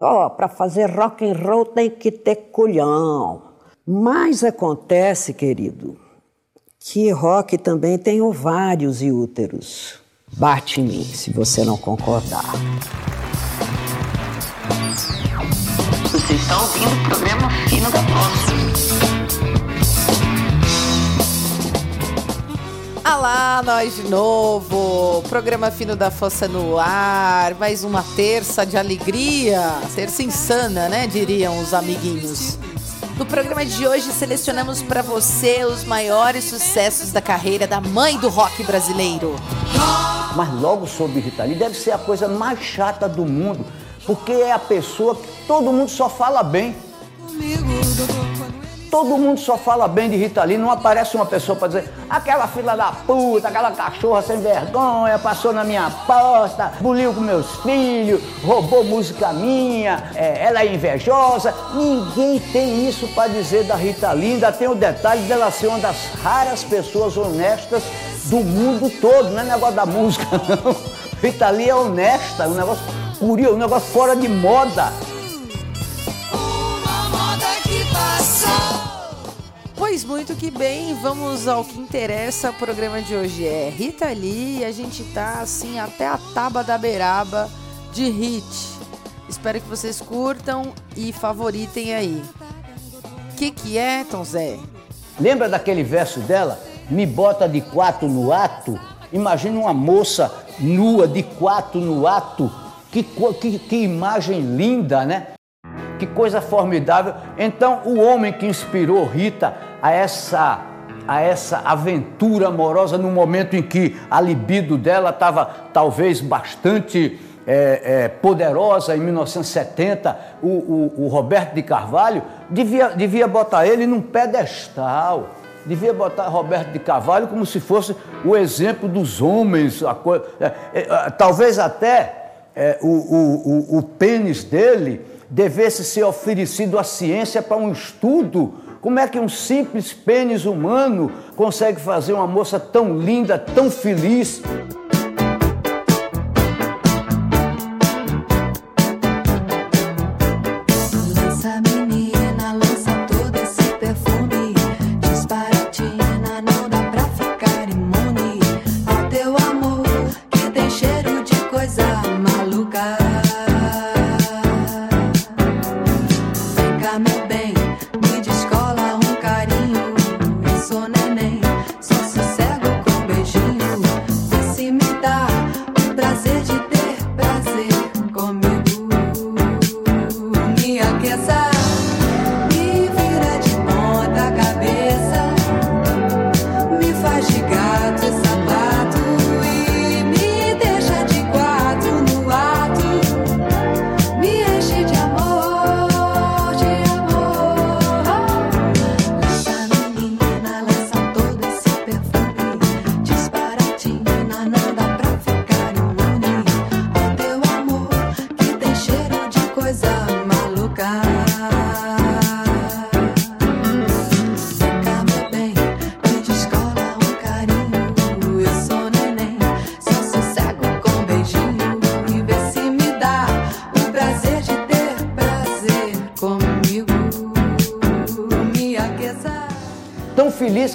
Ó, oh, para fazer rock and roll tem que ter culhão. Mas acontece, querido, que rock também tem ovários e úteros. Bate em mim se você não concordar. Ouvindo o programa Fino da. Olá, nós de novo. Programa Fino da Fossa no ar. Mais uma terça de alegria. Terça insana, né? Diriam os amiguinhos. No programa de hoje, selecionamos para você os maiores sucessos da carreira da mãe do rock brasileiro. Mas logo sobre Rita Lee deve ser a coisa mais chata do mundo, porque é a pessoa que todo mundo só fala bem. Todo mundo só fala bem de Rita Lee, não aparece uma pessoa para dizer aquela fila da puta, aquela cachorra sem vergonha, passou na minha porta, buliu com meus filhos, roubou música minha, é, ela é invejosa. Ninguém tem isso para dizer da Rita Lee, ainda tem o detalhe dela ser uma das raras pessoas honestas do mundo todo, não é negócio da música, não. Rita Lee é honesta, um negócio curioso, um negócio fora de moda. Pois muito que bem, vamos ao que interessa. O programa de hoje é Rita Lee e a gente tá assim até a taba da beiraba de hit. Espero que vocês curtam e favoritem aí. Que, que é, Tom Zé? Lembra daquele verso dela? Me bota de quatro no ato? Imagina uma moça nua de quatro no ato. Que, que, que imagem linda, né? Que coisa formidável. Então, o homem que inspirou Rita a essa a essa aventura amorosa no momento em que a libido dela estava talvez bastante é, é, poderosa em 1970, o, o, o, Roberto de Carvalho devia, devia botar ele num pedestal, devia botar Roberto de Carvalho como se fosse o exemplo dos homens, é, é, talvez até é, o, o, o pênis dele devesse ser oferecido à ciência para um estudo. Como é que um simples pênis humano consegue fazer uma moça tão linda, tão feliz?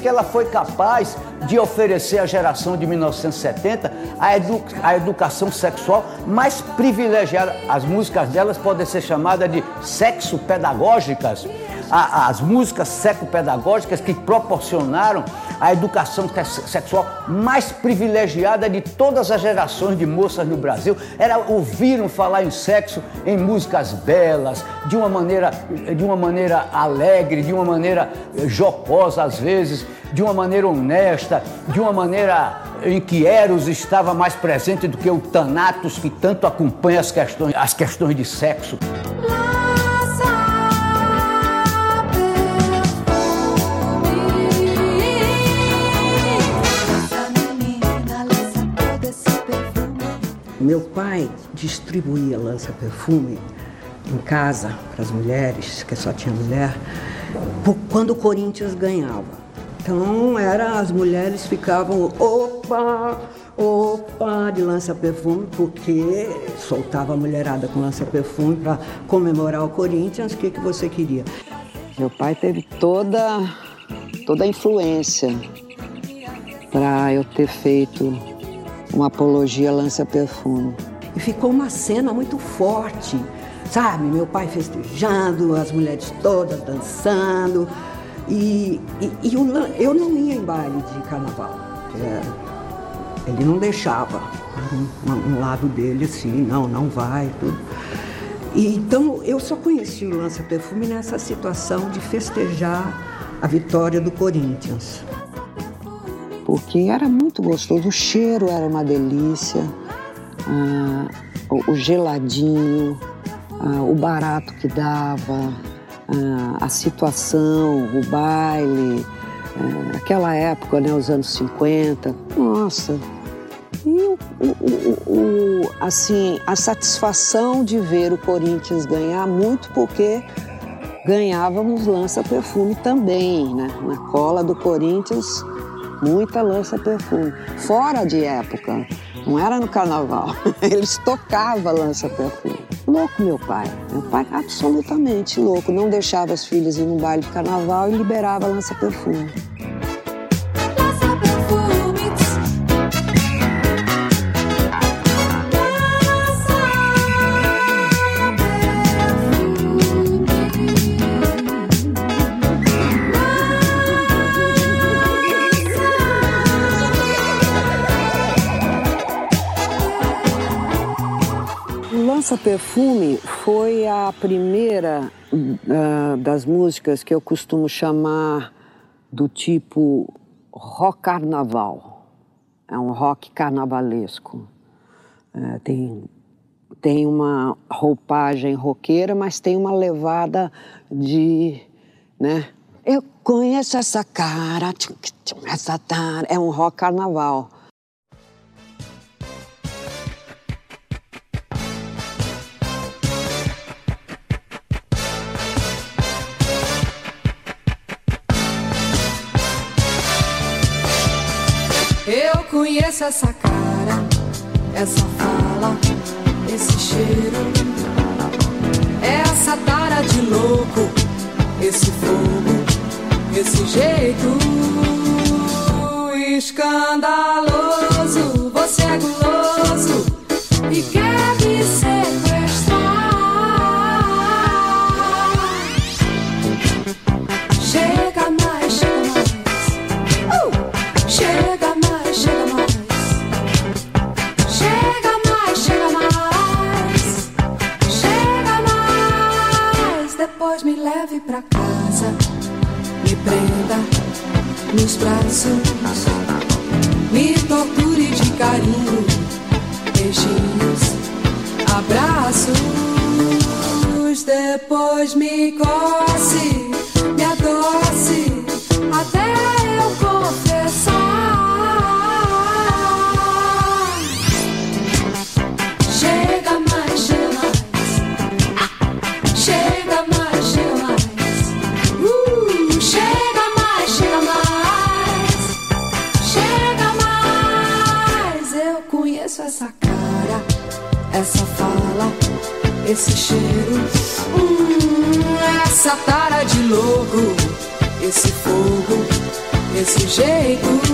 Que ela foi capaz de oferecer à geração de 1970 a, edu a educação sexual mais privilegiada. As músicas delas podem ser chamadas de sexo-pedagógicas, as músicas seco-pedagógicas que proporcionaram a educação sexual mais privilegiada de todas as gerações de moças no Brasil. Era ouviram falar em sexo em músicas belas, de uma maneira, de uma maneira alegre, de uma maneira jocosa às vezes, de uma maneira honesta, de uma maneira em que Eros estava mais presente do que o Thanatos que tanto acompanha as questões, as questões de sexo. Meu pai distribuía lança-perfume em casa para as mulheres, que só tinha mulher, quando o Corinthians ganhava. Então era as mulheres ficavam opa, opa de lança-perfume, porque soltava a mulherada com lança-perfume para comemorar o Corinthians. O que, que você queria? Meu pai teve toda toda a influência para eu ter feito uma apologia lança-perfume. E ficou uma cena muito forte, sabe? Meu pai festejando, as mulheres todas dançando. E, e, e eu, eu, não ia em baile de carnaval. É, ele não deixava. Um, um, lado dele assim, não, não vai, tudo. E, então eu só conheci o lança-perfume nessa situação de festejar a vitória do Corinthians. Porque era muito gostoso, o cheiro era uma delícia, ah, o, geladinho, ah, o barato que dava, ah, a situação, o baile, ah, aquela época, né, os anos 50, nossa. E o, o, o, assim, a satisfação de ver o Corinthians ganhar, muito porque ganhávamos lança-perfume também, né? Na cola do Corinthians, muita lança-perfume. Fora de época, não era no carnaval, eles tocavam lança-perfume. Louco, meu pai. Meu pai absolutamente louco. Não deixava as filhas ir no baile de carnaval e liberava. Lança Perfume foi a primeira uh, das músicas que eu costumo chamar do tipo rock carnaval. É um rock carnavalesco. Uh, tem, tem uma roupagem roqueira, mas tem uma levada de. Né? Eu conheço essa cara, essa cara. É um rock carnaval. Conheço essa cara, essa fala, esse cheiro, essa tara de louco, esse fogo, esse jeito escandaloso. Você é nos braços, me torture de carinho, beijinhos, abraços, depois me coce, esse jeito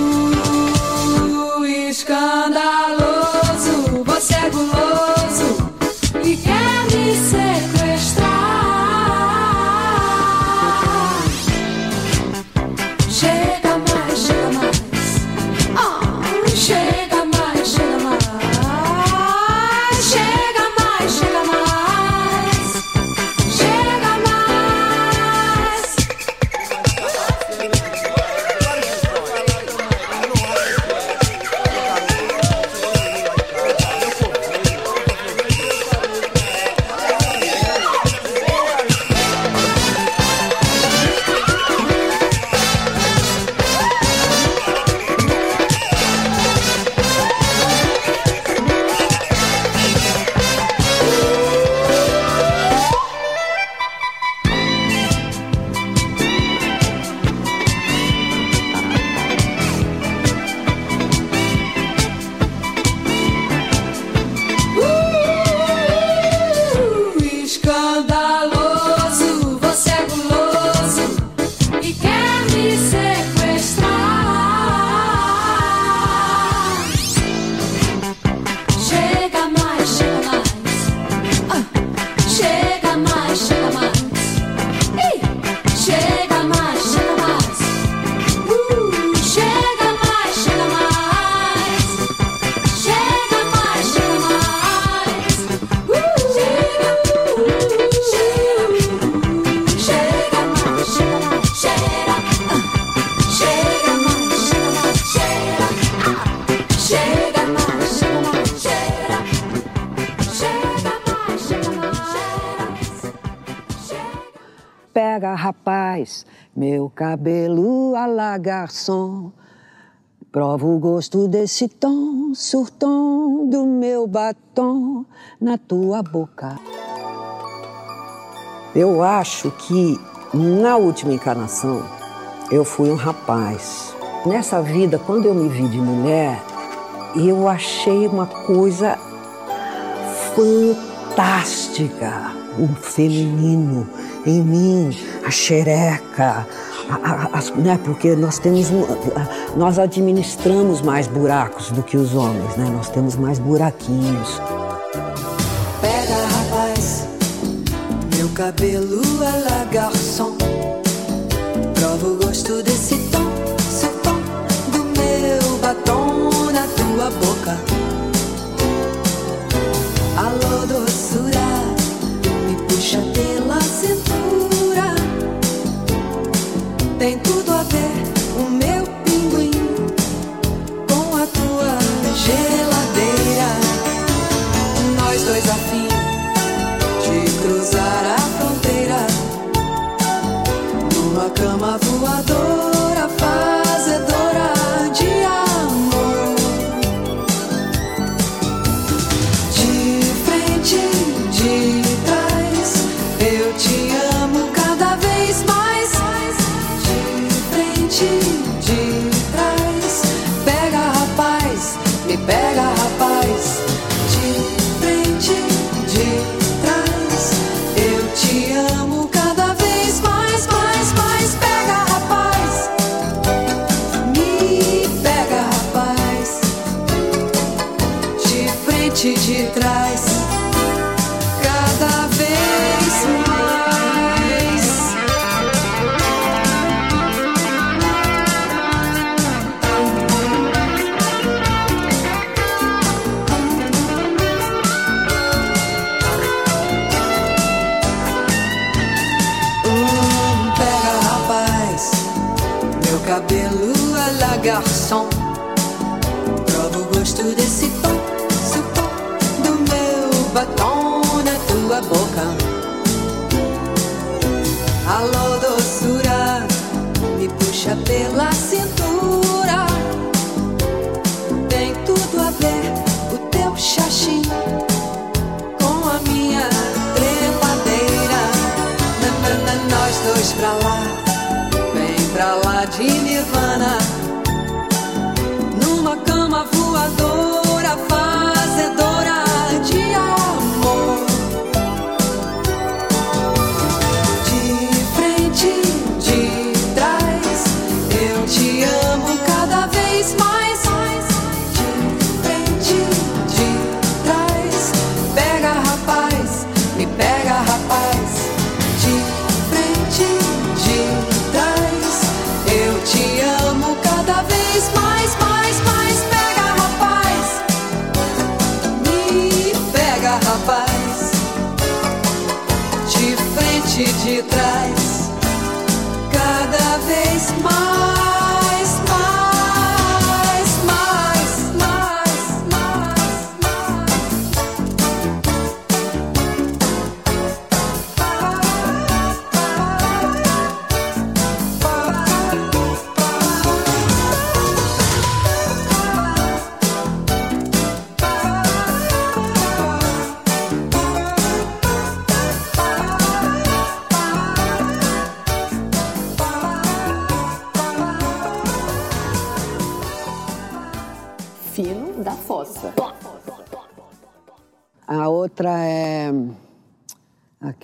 gosto desse tom, surtom do meu batom na tua boca. Eu acho que na última encarnação eu fui um rapaz. Nessa vida, quando eu me vi de mulher, eu achei uma coisa fantástica. O feminino em mim, a xereca, a, né, porque nós temos nós administramos mais buracos do que os homens, né? Nós temos mais buraquinhos. Pega, rapaz, meu cabelo é la garçom. Prova o gosto desse tom, seu tom, do meu batom na tua boca. Alô, doçura, me puxa pela cintura tem tudo. gosto desse esse supão do meu batom na tua boca. Alô, doçura, me puxa pela cintura. sábado.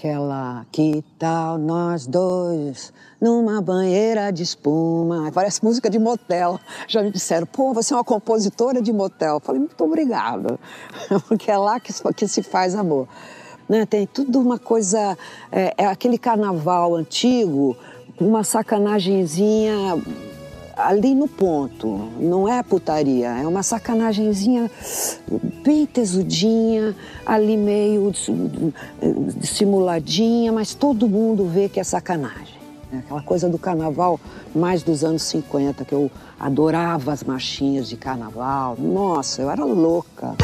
Aquela que tal nós dois numa banheira de espuma. Parece música de motel. Já me disseram, pô, você é uma compositora de motel. Falei, muito obrigada, porque é lá que, que se faz amor. Né? Tem tudo uma coisa, é, é aquele carnaval antigo, uma sacanagemzinha ali no ponto. Não é putaria, é uma sacanagemzinha bem tesudinha, ali meio dissimuladinha, mas todo mundo vê que é sacanagem. É aquela coisa do carnaval mais dos anos 50, que eu adorava as marchinhas de carnaval. Nossa, eu era louca.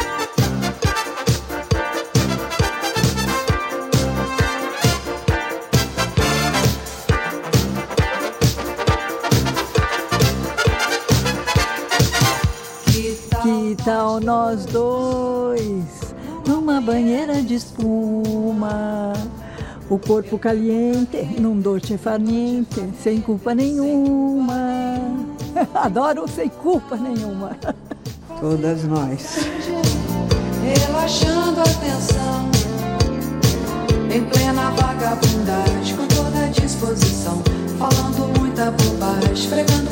Nós dois numa banheira de espuma? O corpo caliente, num dolce farniente, sem culpa nenhuma. Adoro sem culpa nenhuma. Todas nós. Relaxando a tensão, em plena vagabundagem, com toda a disposição, falando muita bobagem, esfregando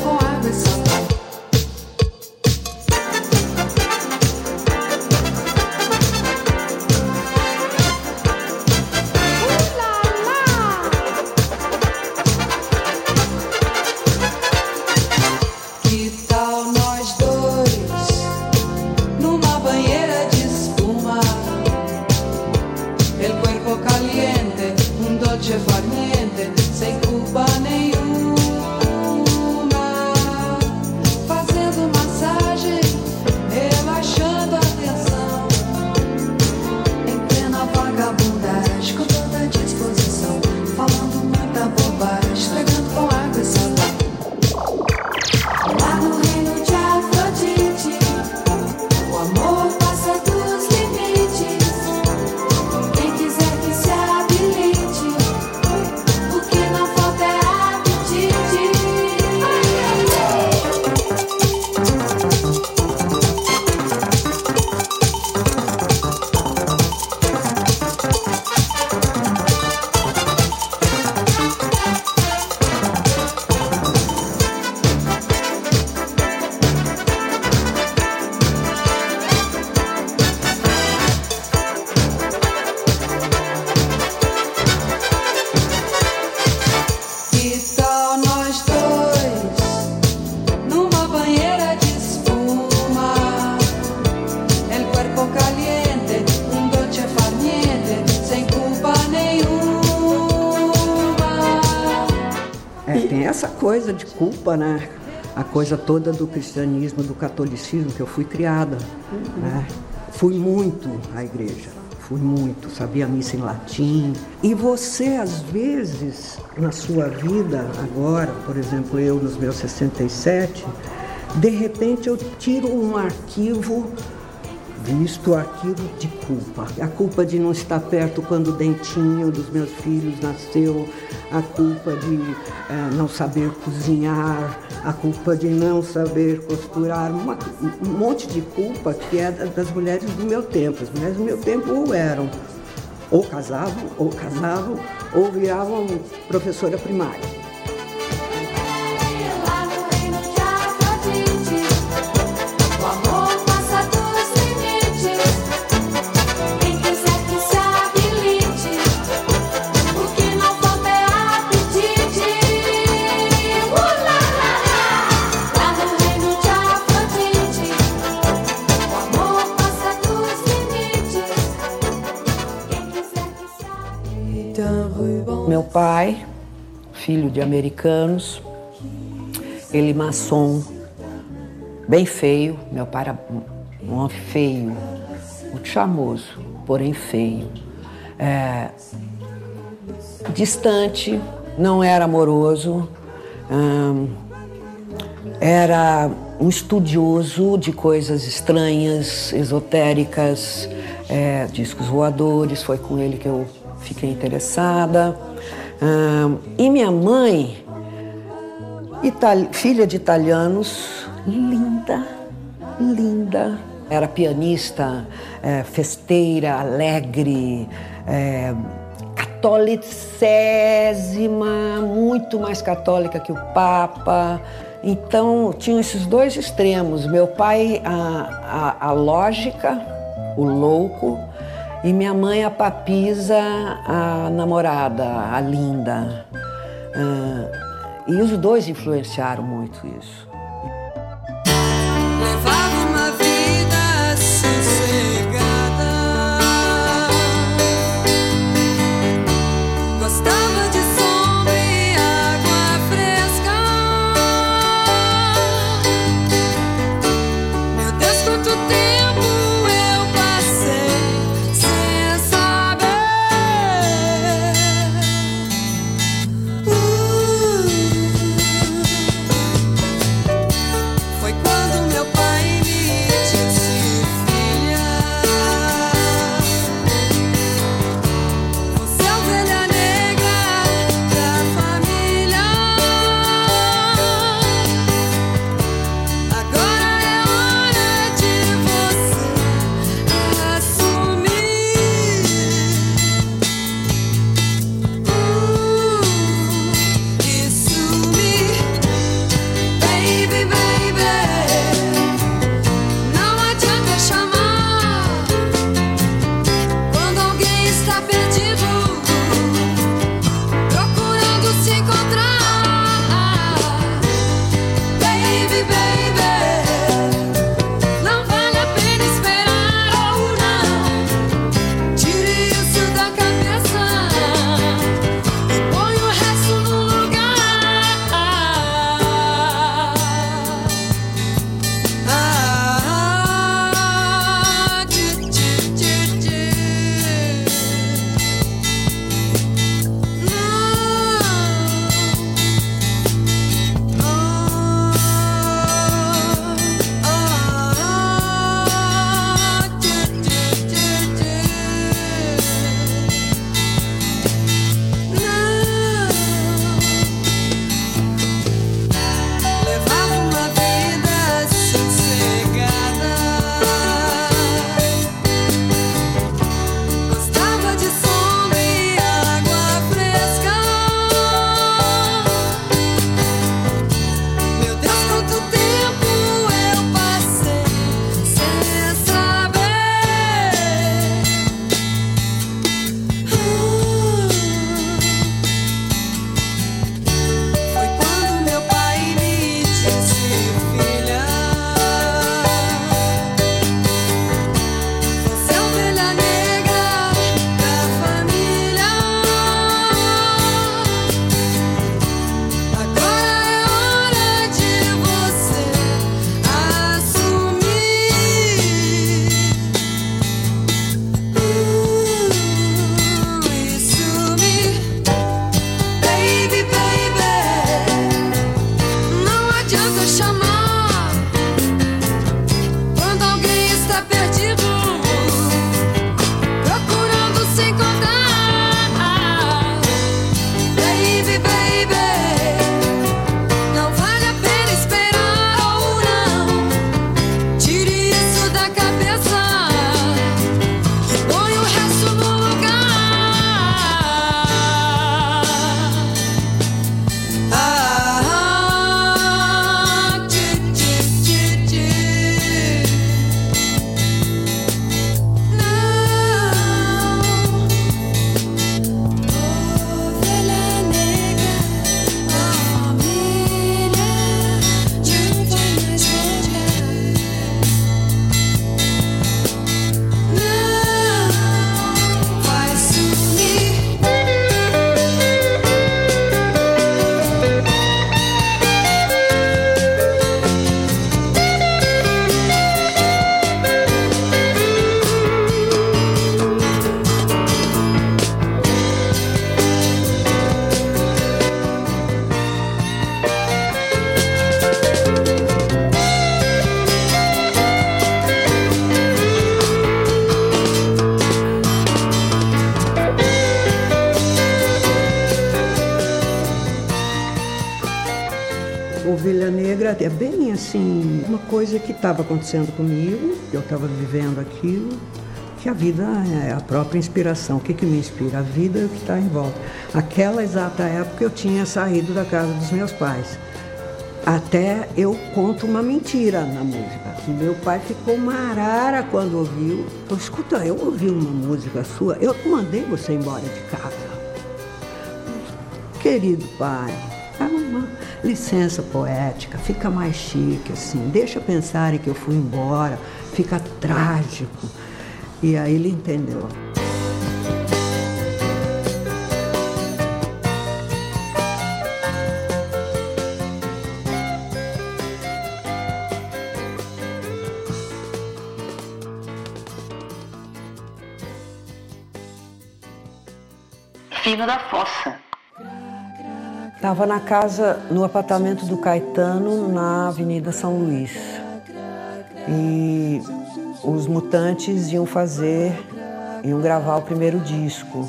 culpa, né? A coisa toda do cristianismo, do catolicismo, que eu fui criada. Uhum. Né? Fui muito à igreja, fui muito, sabia missa em latim. E você, às vezes, na sua vida, agora, por exemplo, eu nos meus 67, de repente eu tiro um arquivo visto arquivo de culpa. A culpa de não estar perto quando o dentinho dos meus filhos nasceu, a culpa de não saber cozinhar, a culpa de não saber costurar, uma, um monte de culpa que é das mulheres do meu tempo. As mulheres do meu tempo ou eram ou casavam, ou casavam, ou viravam professora primária. De americanos, ele maçom, bem feio. Meu pai era um homem feio, muito charmoso, porém feio. É, distante, não era amoroso, hum, era um estudioso de coisas estranhas, esotéricas, é, discos voadores. Foi com ele que eu fiquei interessada e minha mãe, itali- filha de italianos, linda, linda. Era pianista, é, festeira, alegre, é, catolicésima, muito mais católica que o Papa. Então, tinham esses dois extremos. Meu pai, a, a, a lógica, o louco, e minha mãe, a papisa, a namorada, a linda. Ah, e os dois influenciaram muito isso. assim, uma coisa que estava acontecendo comigo, eu estava vivendo aquilo, que a vida é a própria inspiração. O que, que me inspira? A vida é o que está em volta. Aquela exata época eu tinha saído da casa dos meus pais. Até eu conto uma mentira na música. Meu pai ficou marara quando ouviu. Falou, escuta, eu ouvi uma música sua, eu mandei você embora de casa. Querido pai, é uma licença poética, fica mais chique assim, deixa pensarem que eu fui embora, fica trágico. E aí ele entendeu. Fino da Fossa. Estava na casa, no apartamento do Caetano, na Avenida São Luís. E os Mutantes iam fazer, iam gravar o primeiro disco.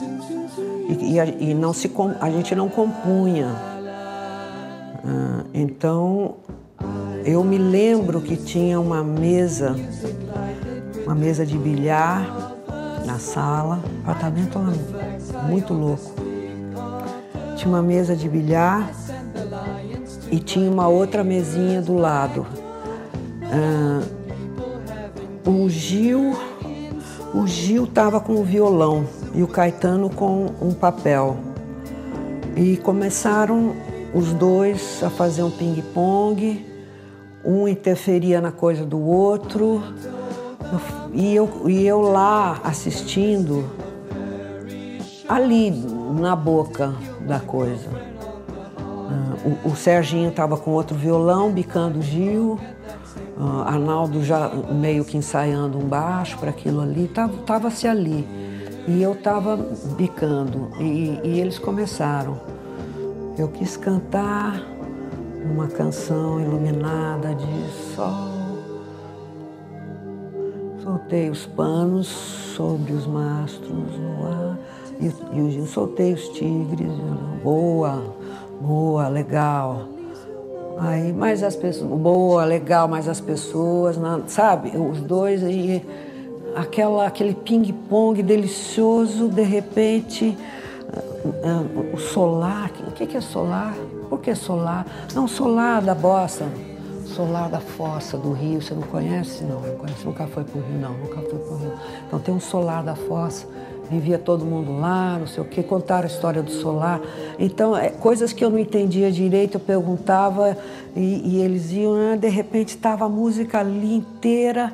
E, e, e não se, a gente não compunha. Ah, então, eu me lembro que tinha uma mesa, uma mesa de bilhar na sala, apartamento muito louco. Tinha uma mesa de bilhar e tinha uma outra mesinha do lado. Ah, o Gil, o Gil estava com o violão e o Caetano com um papel. E começaram os dois a fazer um ping-pong, um interferia na coisa do outro. E eu, e eu lá assistindo, ali na boca da coisa. O, o Serginho estava com outro violão, bicando o Gil. Uh, Arnaldo já meio que ensaiando um baixo para aquilo ali, tava-se ali. E eu estava bicando, e, e, eles começaram. Eu quis cantar uma canção iluminada de sol. Soltei os panos sobre os mastros no ar, e, e o Gil soltei os tigres. Boa, boa, legal. Aí, mas as pessoas, boa, legal, mas as pessoas, sabe? Os dois aí, aquela, aquele ping-pong delicioso, de repente, o solar, o que é solar? Por que solar? Não, solar da bossa, solar da fossa do rio, você não conhece? Não, não conhece, nunca foi pro rio, não, nunca foi pro rio. Então tem um solar da fossa vivia todo mundo lá, não sei o quê, contaram a história do solar. Então, é, coisas que eu não entendia direito, eu perguntava e, e eles iam, né? de repente estava a música ali inteira.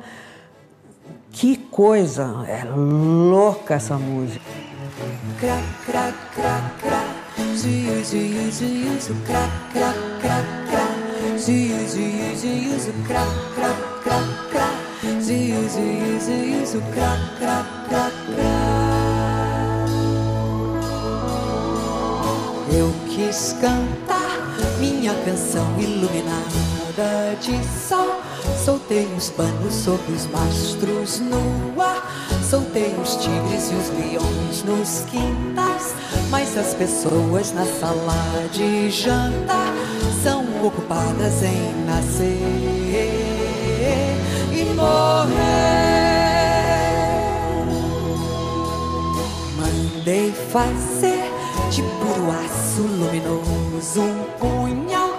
Que coisa, é louca essa música. Cra, cra, cra, cra. Ziu, ziu, ziu, ziu, cra, cra, cra, cra. Ziu, ziu, ziu, ziu, cra, cra, cra, cra. Ziu, ziu, ziu, ziu, cra, cra, cra, cra. Quis cantar minha canção iluminada de sol. Soltei os panos sobre os mastros no ar. Soltei os tigres e os leões nos quintais. Mas as pessoas na sala de jantar são ocupadas em nascer e morrer. Mandei fazer de puro aço luminoso um punhal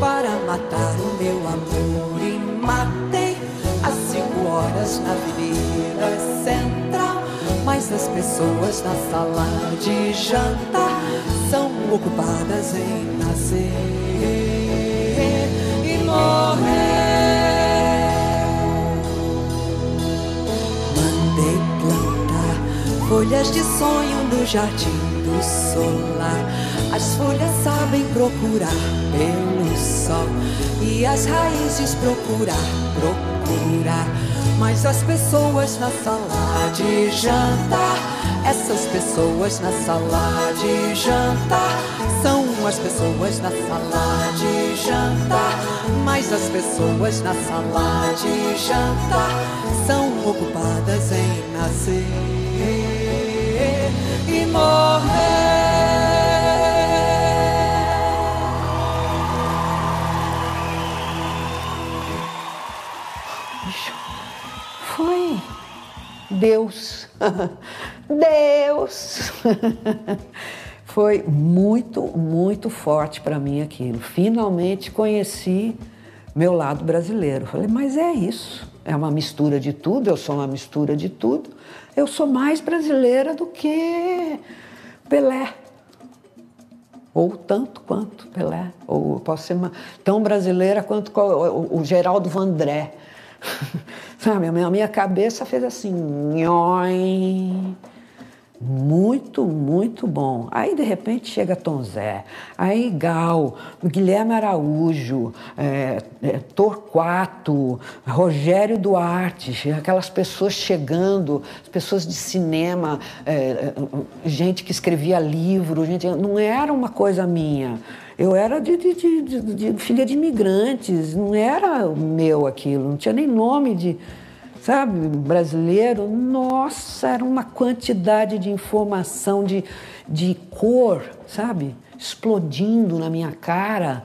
para matar o meu amor e matei às cinco horas na avenida central mas as pessoas na sala de jantar são ocupadas em nascer e morrer mandei plantar folhas de sonho no jardim do solar. As folhas sabem procurar pelo sol e as raízes procurar, procurar. Mas as pessoas na sala de jantar, essas pessoas na sala de jantar, são as pessoas na sala de jantar. Mas as pessoas na sala de jantar são ocupadas em nascer e morrer. Deus. Deus! Foi muito, muito forte para mim aquilo. Finalmente conheci meu lado brasileiro. Falei, mas é isso. É uma mistura de tudo, eu sou uma mistura de tudo. Eu sou mais brasileira do que Pelé. Ou tanto quanto Pelé. Ou posso ser tão brasileira quanto o Geraldo Vandré. Sabe, a minha, cabeça fez assim. Muito, muito bom. Aí, de repente, chega Tom Zé, aí Gal, Guilherme Araújo, é, é, Torquato, Rogério Duarte, aquelas pessoas chegando, pessoas de cinema, é, é, gente que escrevia livro, gente, não era uma coisa minha. Eu era de, de, de, de filha de imigrantes, não era meu aquilo, não tinha nem nome de sabe, brasileiro, nossa, era uma quantidade de informação, de, de cor, sabe, explodindo na minha cara.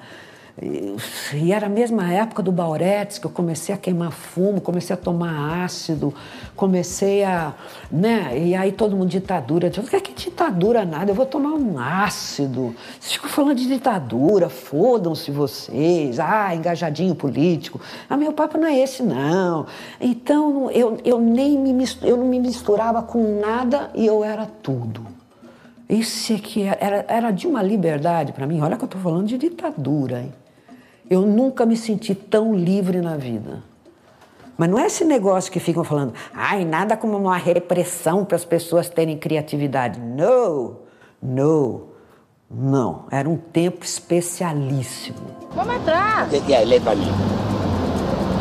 E era a mesma época do Bauretes, que eu comecei a queimar fumo, comecei a tomar ácido, comecei a. Né? E aí todo mundo ditadura. Eu falei, que ditadura nada, eu vou tomar um ácido. Vocês ficam falando de ditadura, fodam-se vocês, ah, engajadinho político. Ah, meu papo não é esse, não. Então eu, eu nem me eu não me misturava com nada e eu era tudo. Isso aqui era, era de uma liberdade para mim. Olha que eu estou falando de ditadura, hein? Eu nunca me senti tão livre na vida. Mas não é esse negócio que ficam falando, ai, nada como uma repressão para as pessoas terem criatividade. Não, não, não. Era um tempo especialíssimo. Vamos atrás. O que é? Lê para mim.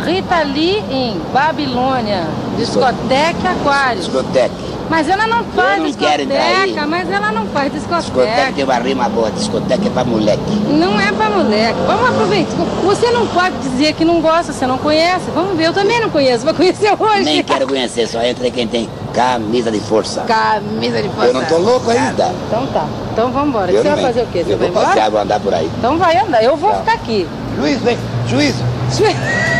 Rita Lee em Babilônia, discoteca Aquário. Discoteca. Mas ela não faz não quero entrar aí. discoteca, mas ela não faz discoteca. Discoteca tem uma rima boa, discoteca é pra moleque. Não é pra moleque. Vamos aproveitar. Você não pode dizer que não gosta, você não conhece. Vamos ver, eu também não conheço, vou conhecer hoje. Nem quero conhecer, só entra quem tem camisa de força. Camisa de força. Eu não tô louco ainda. Então tá. Então vamos embora. Eu Você vai fazer o quê? Você Eu vai vou embora? passear, vou andar por aí. Então vai andar, eu vou Tá. ficar aqui. Juiz, vem. Juiz. Suspenderam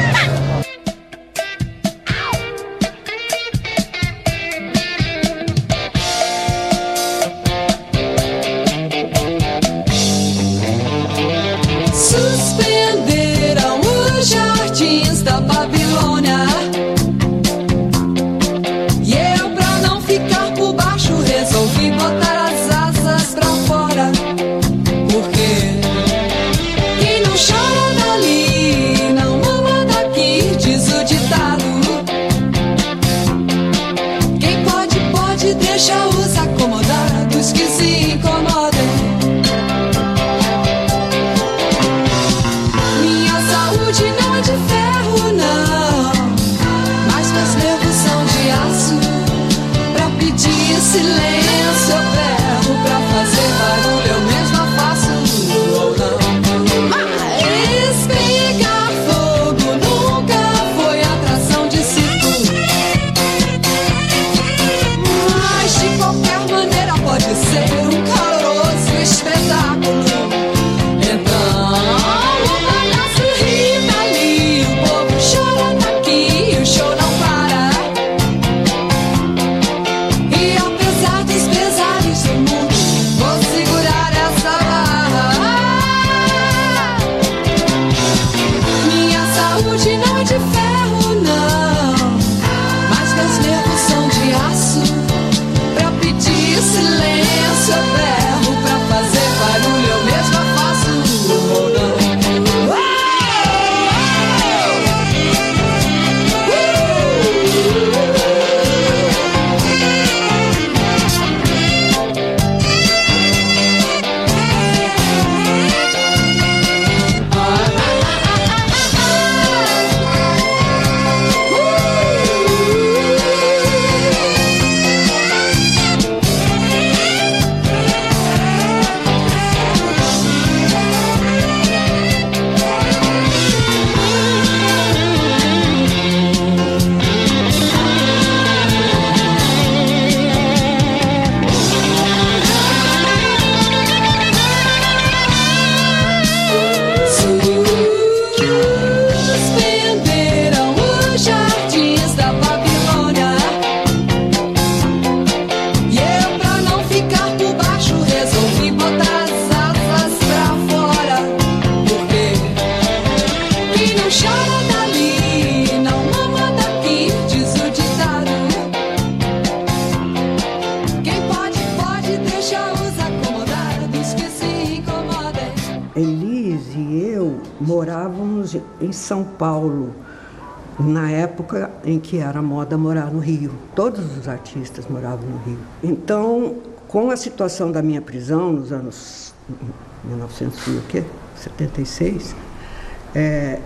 em que era moda morar no Rio. Todos os artistas moravam no Rio. Então, com a situação da minha prisão nos anos 1976, é,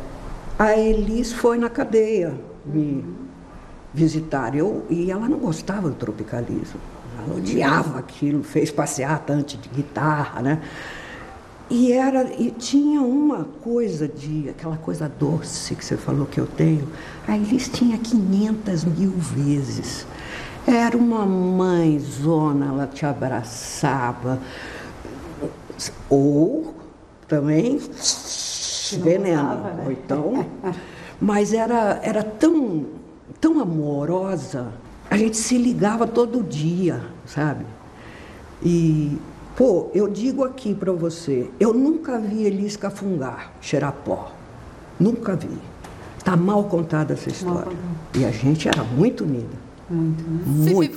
a Elis foi na cadeia me visitar. Eu, e ela não gostava do tropicalismo. Ela odiava aquilo, fez passeata antes de guitarra, né? E, era, e tinha uma coisa de, aquela coisa doce que você falou que eu tenho, a Elis tinha 500 mil vezes. Era uma mãe zona, ela te abraçava. Ou também veneno. Né? Então. Mas era, era tão, tão amorosa, a gente se ligava todo dia, sabe? E Pô, eu digo aqui para você, eu nunca vi eles cafungar, cheirar pó. Nunca vi. Tá mal contada essa história. E a gente era muito unida. Muito, né? Muito.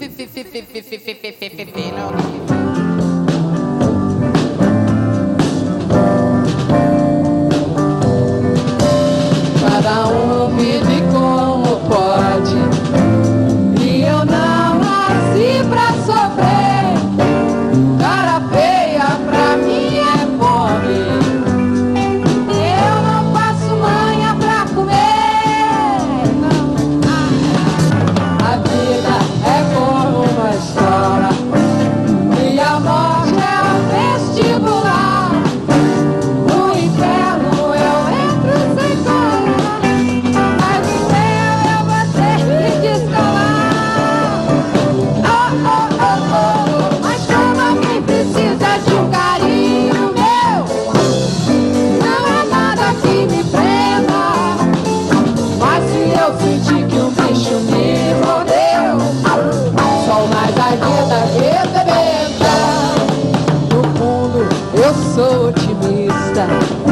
Eu sou otimista.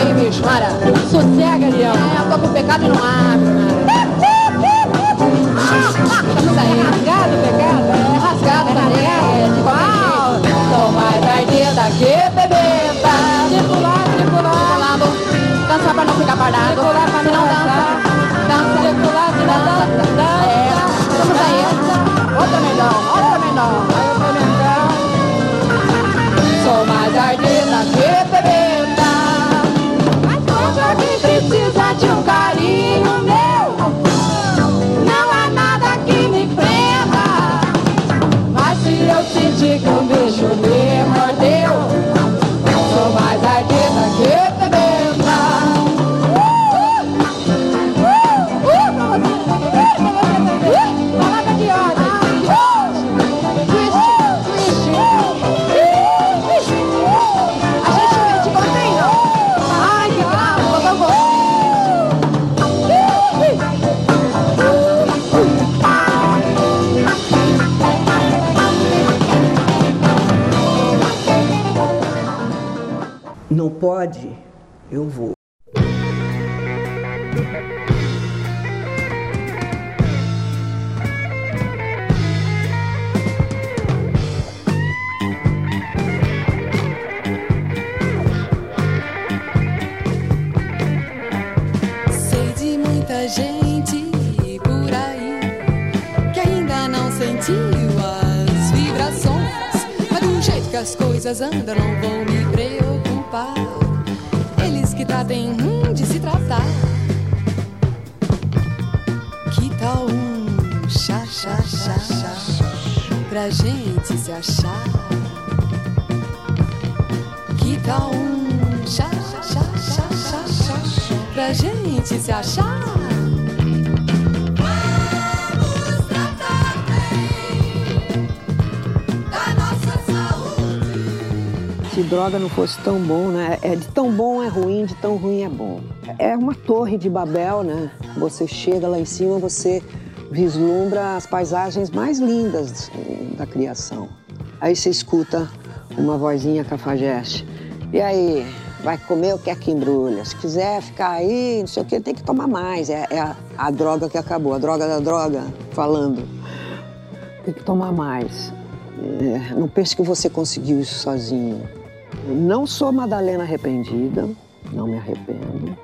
aí, bicho, Mara. Sossega, Leão. É, com o pecado e não abre, Mara. Se achar. Se droga não fosse tão bom, né? É de tão bom é ruim, de tão ruim é bom. É uma torre de Babel, né? Você chega lá em cima, você vislumbra as paisagens mais lindas da criação. Aí você escuta uma vozinha cafajeste. E aí, vai comer o que é que embrulha? Se quiser ficar aí, não sei o que, tem que tomar mais. É, é a, a droga que acabou, a droga da droga, falando. Tem que tomar mais. É, não pense que você conseguiu isso sozinho. Eu não sou Madalena arrependida, não me arrependo.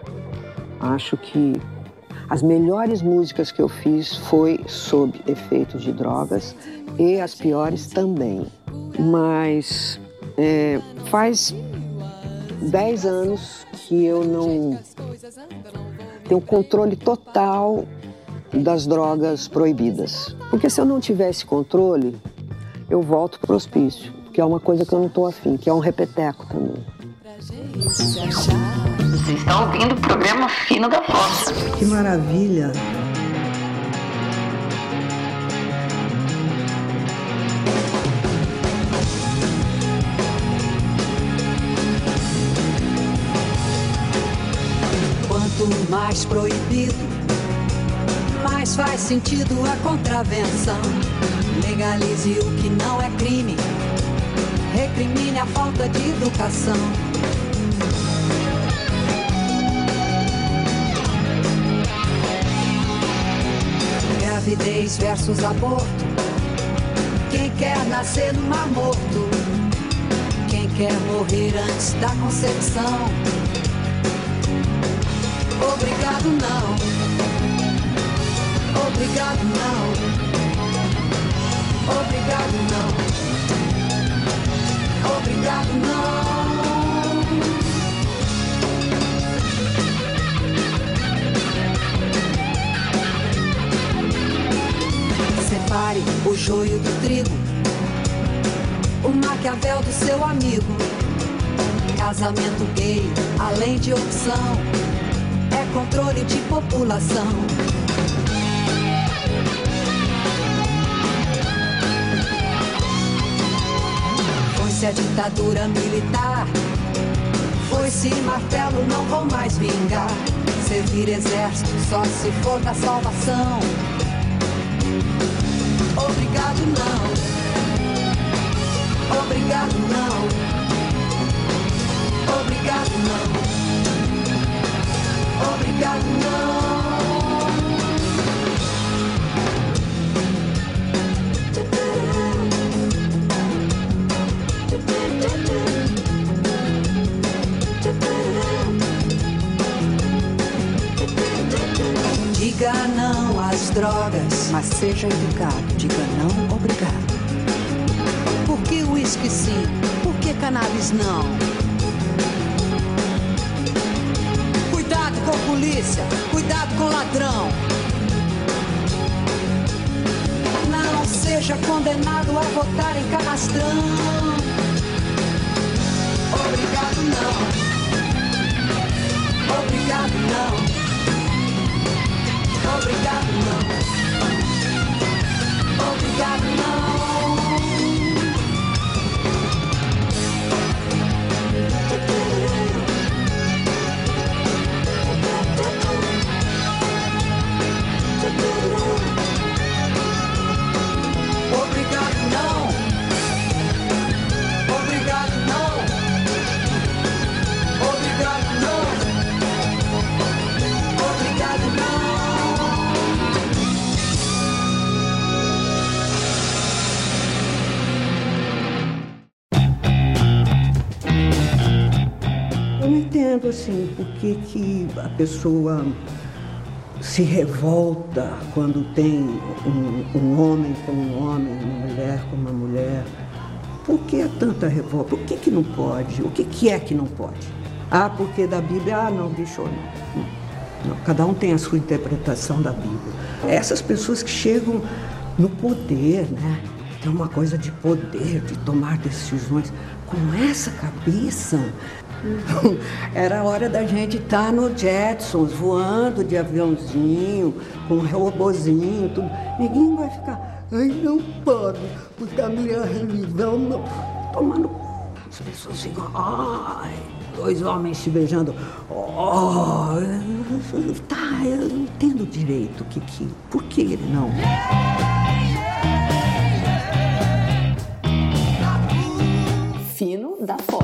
Acho que as melhores músicas que eu fiz foi sob efeito de drogas e as piores também. Mas é, faz 10 anos que eu não tenho controle total das drogas proibidas. Porque se eu não tivesse controle, eu volto pro hospício, que é uma coisa que eu não tô afim, que é um repeteco também. Você está ouvindo o programa Fino da Fossa. Que maravilha! Mais proibido, mais faz sentido a contravenção. Legalize o que não é crime, recrimine a falta de educação. Gravidez versus aborto. Quem quer nascer no mar morto? Quem quer morrer antes da concepção? Obrigado não. Obrigado não. Obrigado não. Obrigado não. Separe o joio do trigo. O Maquiavel do seu amigo. Casamento gay, além de opção controle de população. Foi-se a ditadura militar, foi-se martelo, não vou mais vingar. Servir exército só se for da salvação. Obrigado não, obrigado não, obrigado não. Diga não às drogas, mas seja educado. Diga não, obrigado. Por que uísque sim? Por que cannabis não? Polícia, cuidado com ladrão. Não seja condenado a votar em canastrão. Obrigado não. Obrigado não. Obrigado não. Obrigado não. Que, a pessoa se revolta quando tem um, um homem com um homem, uma mulher com uma mulher. Por que é tanta revolta? Por que, que não pode? O que, que é que não pode? Ah, porque da Bíblia, ah, não, bicho, não. não. Cada um tem a sua interpretação da Bíblia. Essas pessoas que chegam no poder, né? Tem uma coisa de poder, de tomar decisões. Com essa cabeça, era hora da gente estar tá no Jetsons, voando de aviãozinho, com robozinho, tudo. Ninguém vai ficar, ai, não pode, porque a minha religião não. Tomando. As pessoas ficam, ai, dois homens se beijando. Oh, tá, eu não entendo direito o que, que. Por que ele não? Fino da fossa.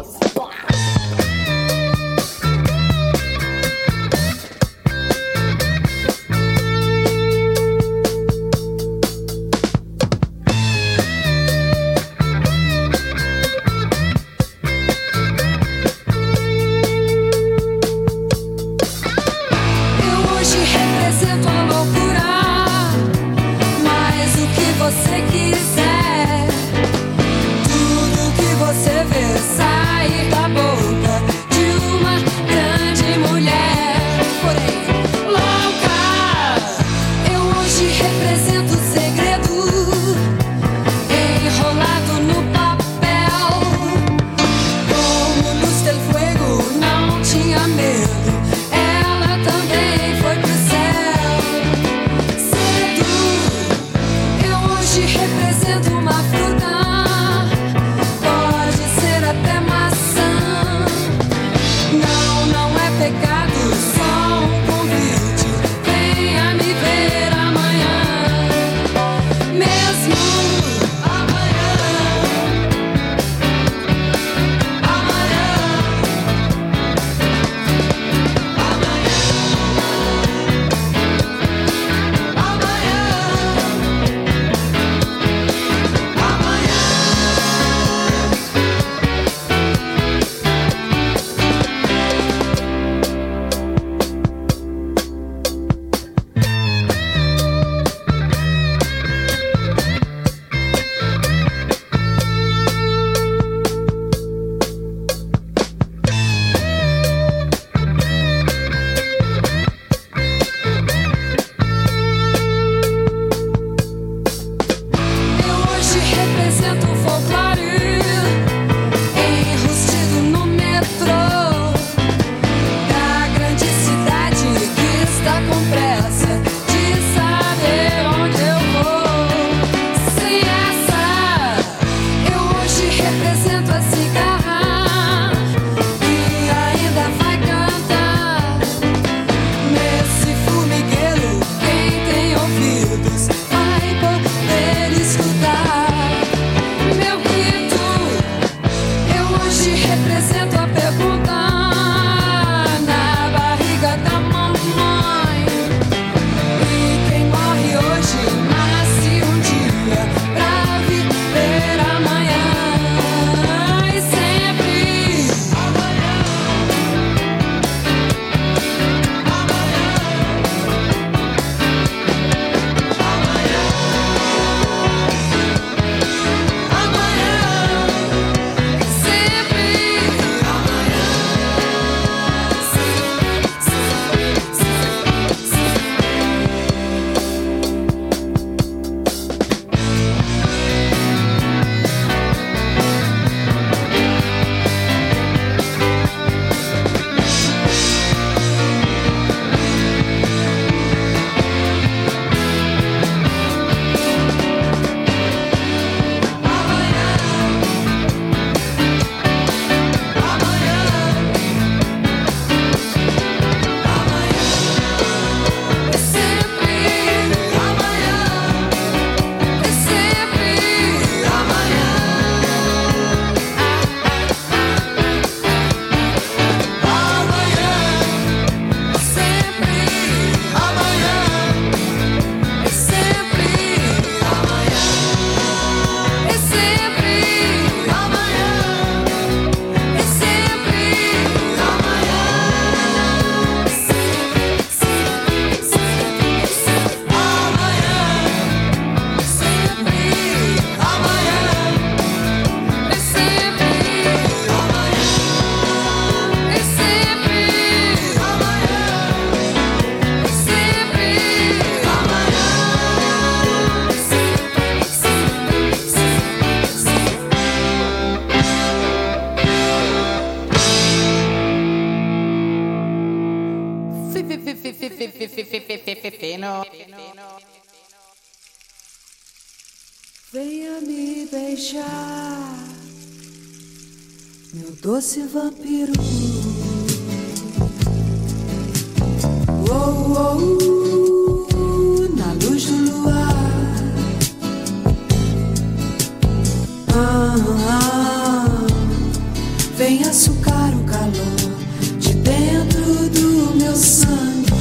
Beijar, meu doce vampiro. Oh, oh, oh, na luz do luar. Ah, ah, vem açucar o calor de dentro do meu sangue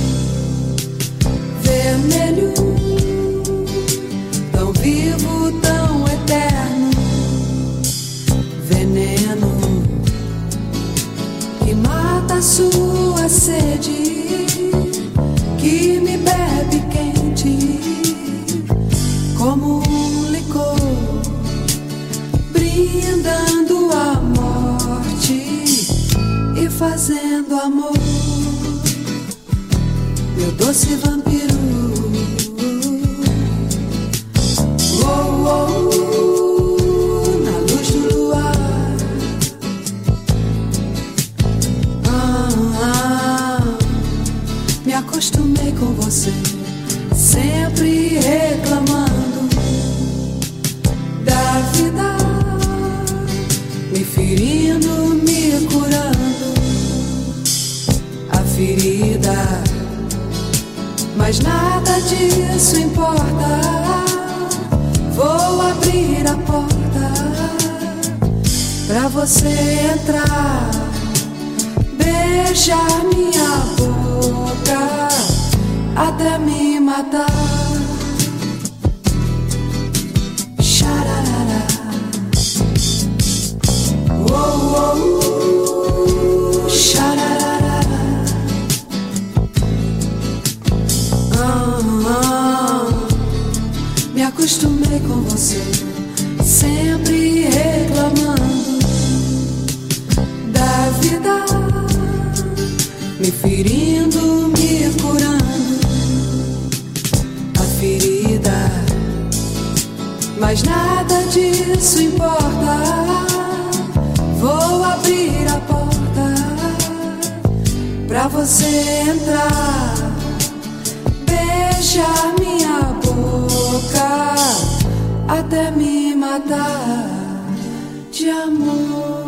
vermelho, quente, como um licor, brindando a morte e fazendo amor meu doce vampiro. Oh, oh, na luz do luar. Ah, ah, me acostumei com você, sempre reclamando da vida, me ferindo, me curando. A ferida mas nada disso importa. Vou abrir a porta pra você entrar, beijar minha boca até me matar. Xararara. Oh, oh. Xararara. Ah, ah, me acostumei com você, sempre reclamando da vida, me ferindo, mas nada disso importa. Vou abrir a porta pra você entrar beijar minha boca até me matar de amor.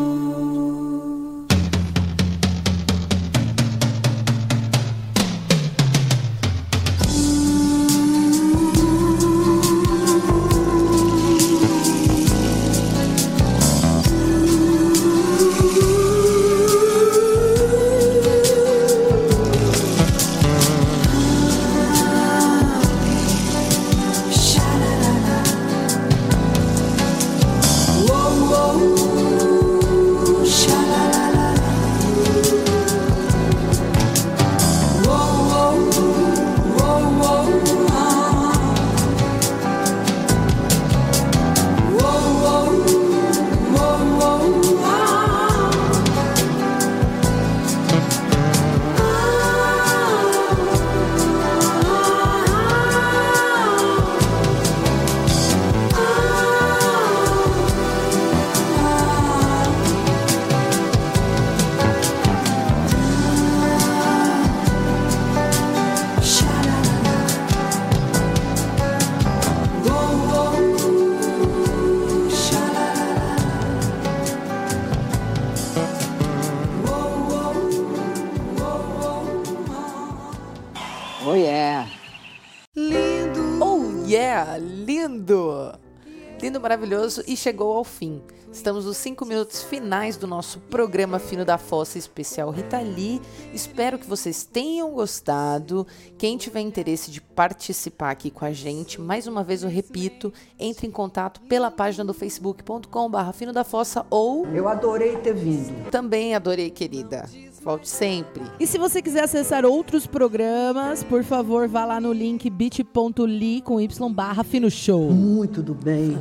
Maravilhoso e chegou ao fim. Estamos nos cinco minutos finais do nosso programa Fino da Fossa especial Rita Lee. Espero que vocês tenham gostado. Quem tiver interesse de participar aqui com a gente, mais uma vez eu repito, entre em contato pela página do facebook.com/barra Fino da Fossa ou Eu adorei ter vindo. também adorei, querida. Volte sempre. E se você quiser acessar outros programas, por favor, vá lá no link bit.ly com y barra Fino Show. Muito do bem.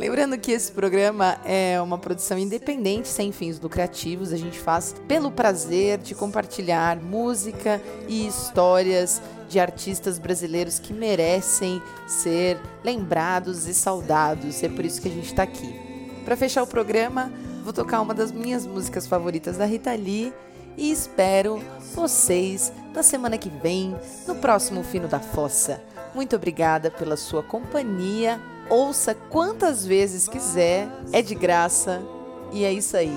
Lembrando que esse programa é uma produção independente, sem fins lucrativos. A gente faz pelo prazer de compartilhar música e histórias de artistas brasileiros que merecem ser lembrados e saudados. É por isso que a gente está aqui. Para fechar o programa, vou tocar uma das minhas músicas favoritas da Rita Lee e espero vocês na semana que vem, no próximo Fino da Fossa. Muito obrigada pela sua companhia. Ouça quantas vezes quiser, é de graça. E é isso aí.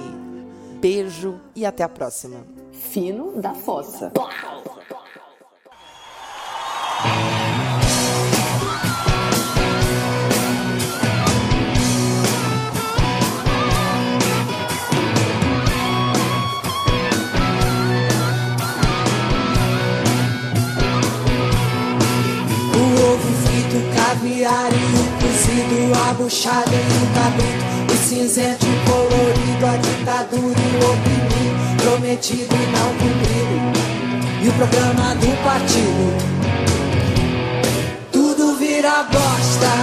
Beijo e até a próxima. Fino da Fossa. Buchada e o cabrito, o cinzento e colorido, a ditadura e o oprimido, prometido e não cumprido, e o programa do partido. Tudo vira bosta.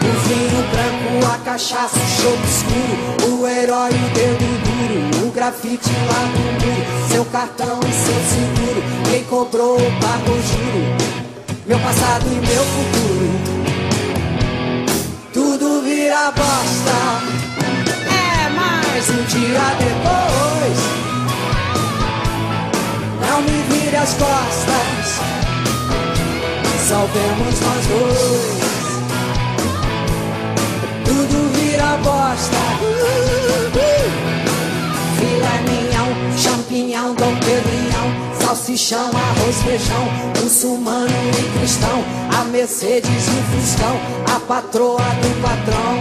O vinho branco, a cachaça, o chope escuro, o herói, o dedo duro, o grafite lá no muro, seu cartão e seu seguro, quem cobrou pagou juro, meu passado e meu futuro. Vira bosta, é mais um dia depois. Não me vire as costas, salvemos nós dois. Tudo vira bosta. Filé mignon, champignon, dom perignon, salsichão, arroz, feijão, muçulmano e cristão, a Mercedes e o Fuscão, a patroa do patrão,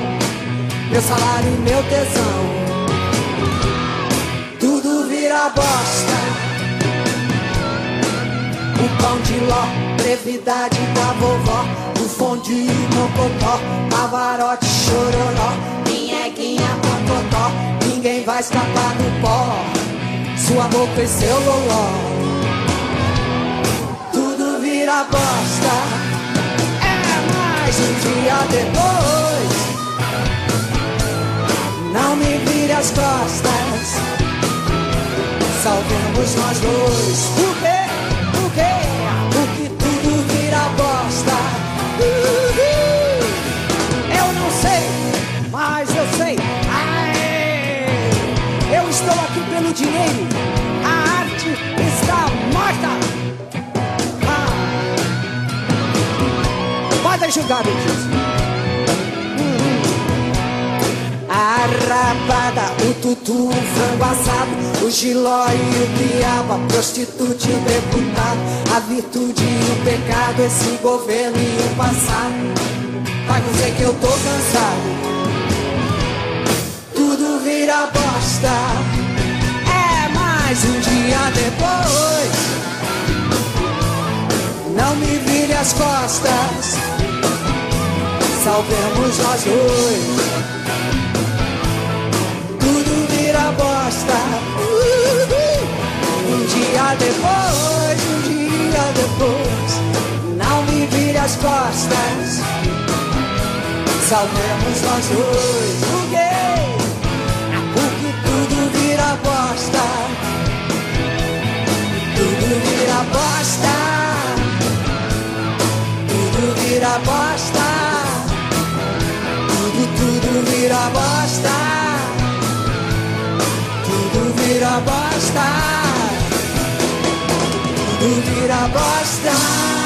meu salário e meu tesão. Tudo vira bosta. O pão de ló, brevidade da vovó, o fondue, mocotó, pavarote, chororó, minheguinha, mocotó, ninguém vai escapar do pó, sua boca e seu loló. Tudo vira bosta, um dia depois. Não me vire as costas, salvemos nós dois. O quê? O quê? O que tudo vira bosta. Eu não sei, mas eu sei. Eu estou aqui pelo dinheiro. Ah. Podem julgar, Beatriz. A o tutu, o frango assado, o giló e o diabo, a prostituta e o deputado, a virtude e o pecado, esse governo e o passado. Vai dizer que eu tô cansado. Tudo vira bosta. É mais um dia depois. Não me vire as costas. Salvemos nós dois tudo vira bosta. Um dia depois, um dia depois, não me vire as costas. Salvemos nós dois. Porque tudo vira bosta. Tudo vira bosta. Tudo vira bosta. Vira bosta tudo vira bosta. Tudo vira bosta.